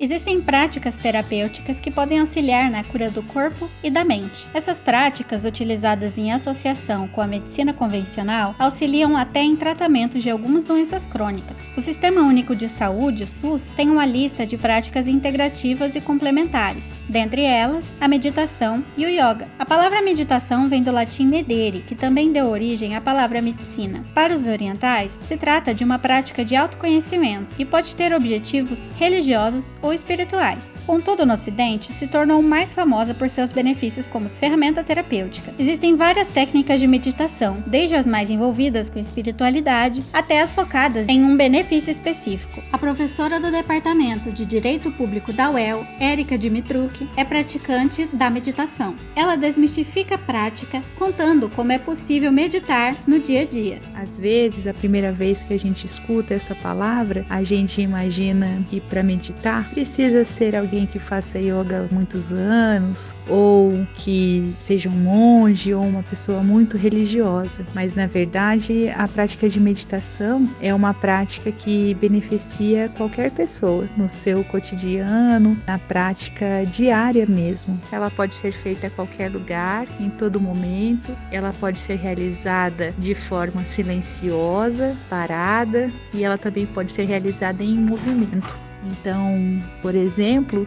Existem práticas terapêuticas que podem auxiliar na cura do corpo e da mente. Essas práticas, utilizadas em associação com a medicina convencional, auxiliam até em tratamento de algumas doenças crônicas. O Sistema Único de Saúde, o SUS, tem uma lista de práticas integrativas e complementares, dentre elas a meditação e o yoga. A palavra meditação vem do latim medere, que também deu origem à palavra medicina. Para os orientais, se trata de uma prática de autoconhecimento e pode ter objetivos religiosos ou espirituais. Contudo, no Ocidente, se tornou mais famosa por seus benefícios como ferramenta terapêutica. Existem várias técnicas de meditação, desde as mais envolvidas com espiritualidade até as focadas em um benefício específico. A professora do Departamento de Direito Público da UEL, Érica Dimitruk, é praticante da meditação. Ela desmistifica a prática, contando como é possível meditar no dia a dia. Às vezes, a primeira vez que a gente escuta essa palavra, a gente imagina que para meditar precisa ser alguém que faça yoga há muitos anos ou que seja um monge ou uma pessoa muito religiosa. Mas na verdade, a prática de meditação é uma prática que beneficia qualquer pessoa no seu cotidiano, na prática diária mesmo. Ela pode ser feita a qualquer lugar, em todo momento. Ela pode ser realizada de forma silenciosa, parada, e ela também pode ser realizada em movimento. Então, por exemplo,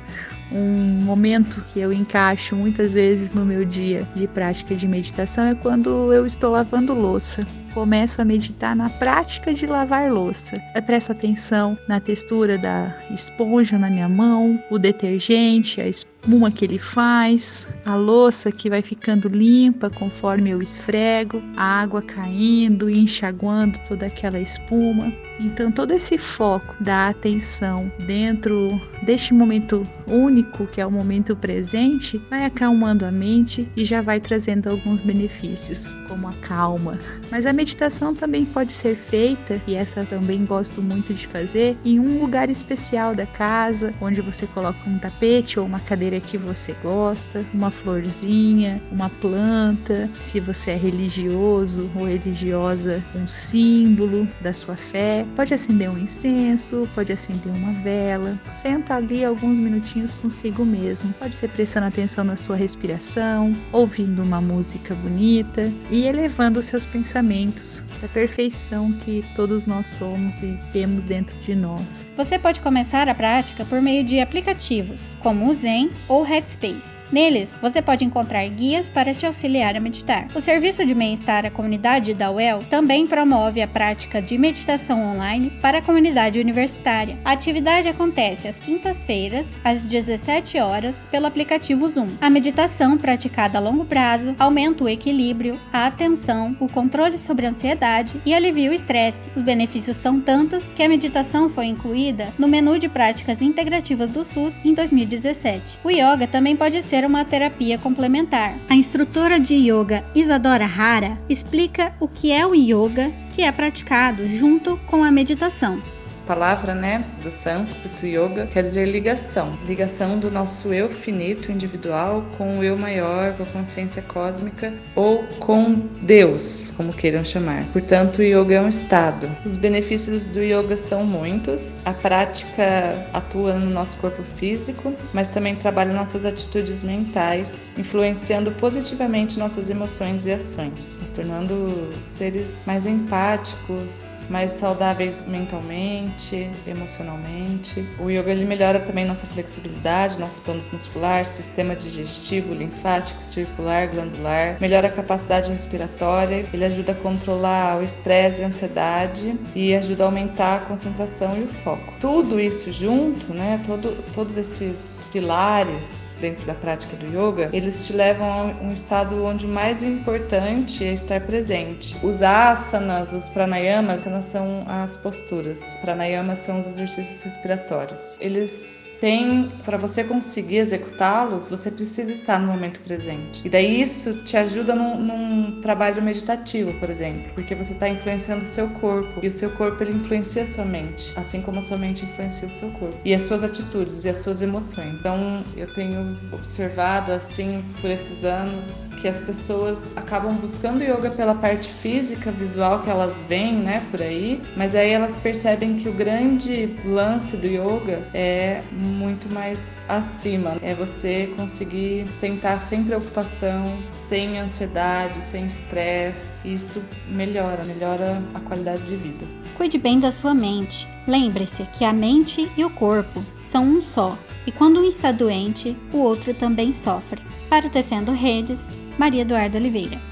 um momento que eu encaixo muitas vezes no meu dia de prática de meditação é quando eu estou lavando louça. Começo a meditar na prática de lavar louça. Eu presto atenção na textura da esponja na minha mão, o detergente, a espuma que ele faz, a louça que vai ficando limpa conforme eu esfrego, a água caindo e enxaguando toda aquela espuma. Então, todo esse foco da atenção dentro deste momento único, que é o momento presente, vai acalmando a mente e já vai trazendo alguns benefícios, como a calma. Mas a meditação também pode ser feita, e essa também gosto muito de fazer, em um lugar especial da casa, onde você coloca um tapete ou uma cadeira que você gosta, uma florzinha, uma planta, se você é religioso ou religiosa, um símbolo da sua fé Pode acender um incenso, pode acender uma vela. Senta ali alguns minutinhos consigo mesmo. Pode ser prestando atenção na sua respiração, ouvindo uma música bonita e elevando os seus pensamentos da perfeição que todos nós somos e temos dentro de nós. Você pode começar a prática por meio de aplicativos, como o Zen ou Headspace. Neles, você pode encontrar guias para te auxiliar a meditar. O serviço de bem-estar à comunidade da UEL também promove a prática de meditação online para a comunidade universitária. A atividade acontece às quintas-feiras, às 17 horas, pelo aplicativo Zoom. A meditação praticada a longo prazo aumenta o equilíbrio, a atenção, o controle sobre a ansiedade e alivia o estresse. Os benefícios são tantos que a meditação foi incluída no menu de práticas integrativas do SUS em 2017. O yoga também pode ser uma terapia complementar. A instrutora de yoga Isadora Hara explica o que é o yoga que é praticado junto com a meditação palavra, né, do sânscrito yoga, quer dizer ligação. Ligação do nosso eu finito individual com o eu maior, com a consciência cósmica ou com Deus, como queiram chamar. Portanto, o yoga é um estado. Os benefícios do yoga são muitos. A prática atua no nosso corpo físico, mas também trabalha nossas atitudes mentais, influenciando positivamente nossas emoções e ações, nos tornando seres mais empáticos, mais saudáveis mentalmente mente, emocionalmente. O yoga ele melhora também nossa flexibilidade, nosso tônus muscular, sistema digestivo, linfático, circular, glandular, melhora a capacidade respiratória, ele ajuda a controlar o estresse e a ansiedade e ajuda a aumentar a concentração e o foco. Tudo isso junto, né, todo, todos esses pilares dentro da prática do yoga, eles te levam a um estado onde o mais importante é estar presente. Os asanas, os pranayamas, elas são as posturas. Pranayamas são os exercícios respiratórios. Eles têm, para você conseguir executá-los, você precisa estar no momento presente. E daí isso te ajuda num, num trabalho meditativo, por exemplo, porque você está influenciando o seu corpo e o seu corpo ele influencia a sua mente, assim como a sua mente influencia o seu corpo e as suas atitudes e as suas emoções. Então, eu tenho observado assim por esses anos que as pessoas acabam buscando yoga pela parte física, visual que elas veem, né, por aí, mas aí elas percebem que o grande lance do yoga é muito mais acima. É você conseguir sentar sem preocupação, sem ansiedade, sem estresse. Isso melhora, melhora a qualidade de vida. Cuide bem da sua mente. Lembre-se que a mente e o corpo são um só. E quando um está doente, o outro também sofre. Para o Tecendo Redes, Maria Eduardo Oliveira.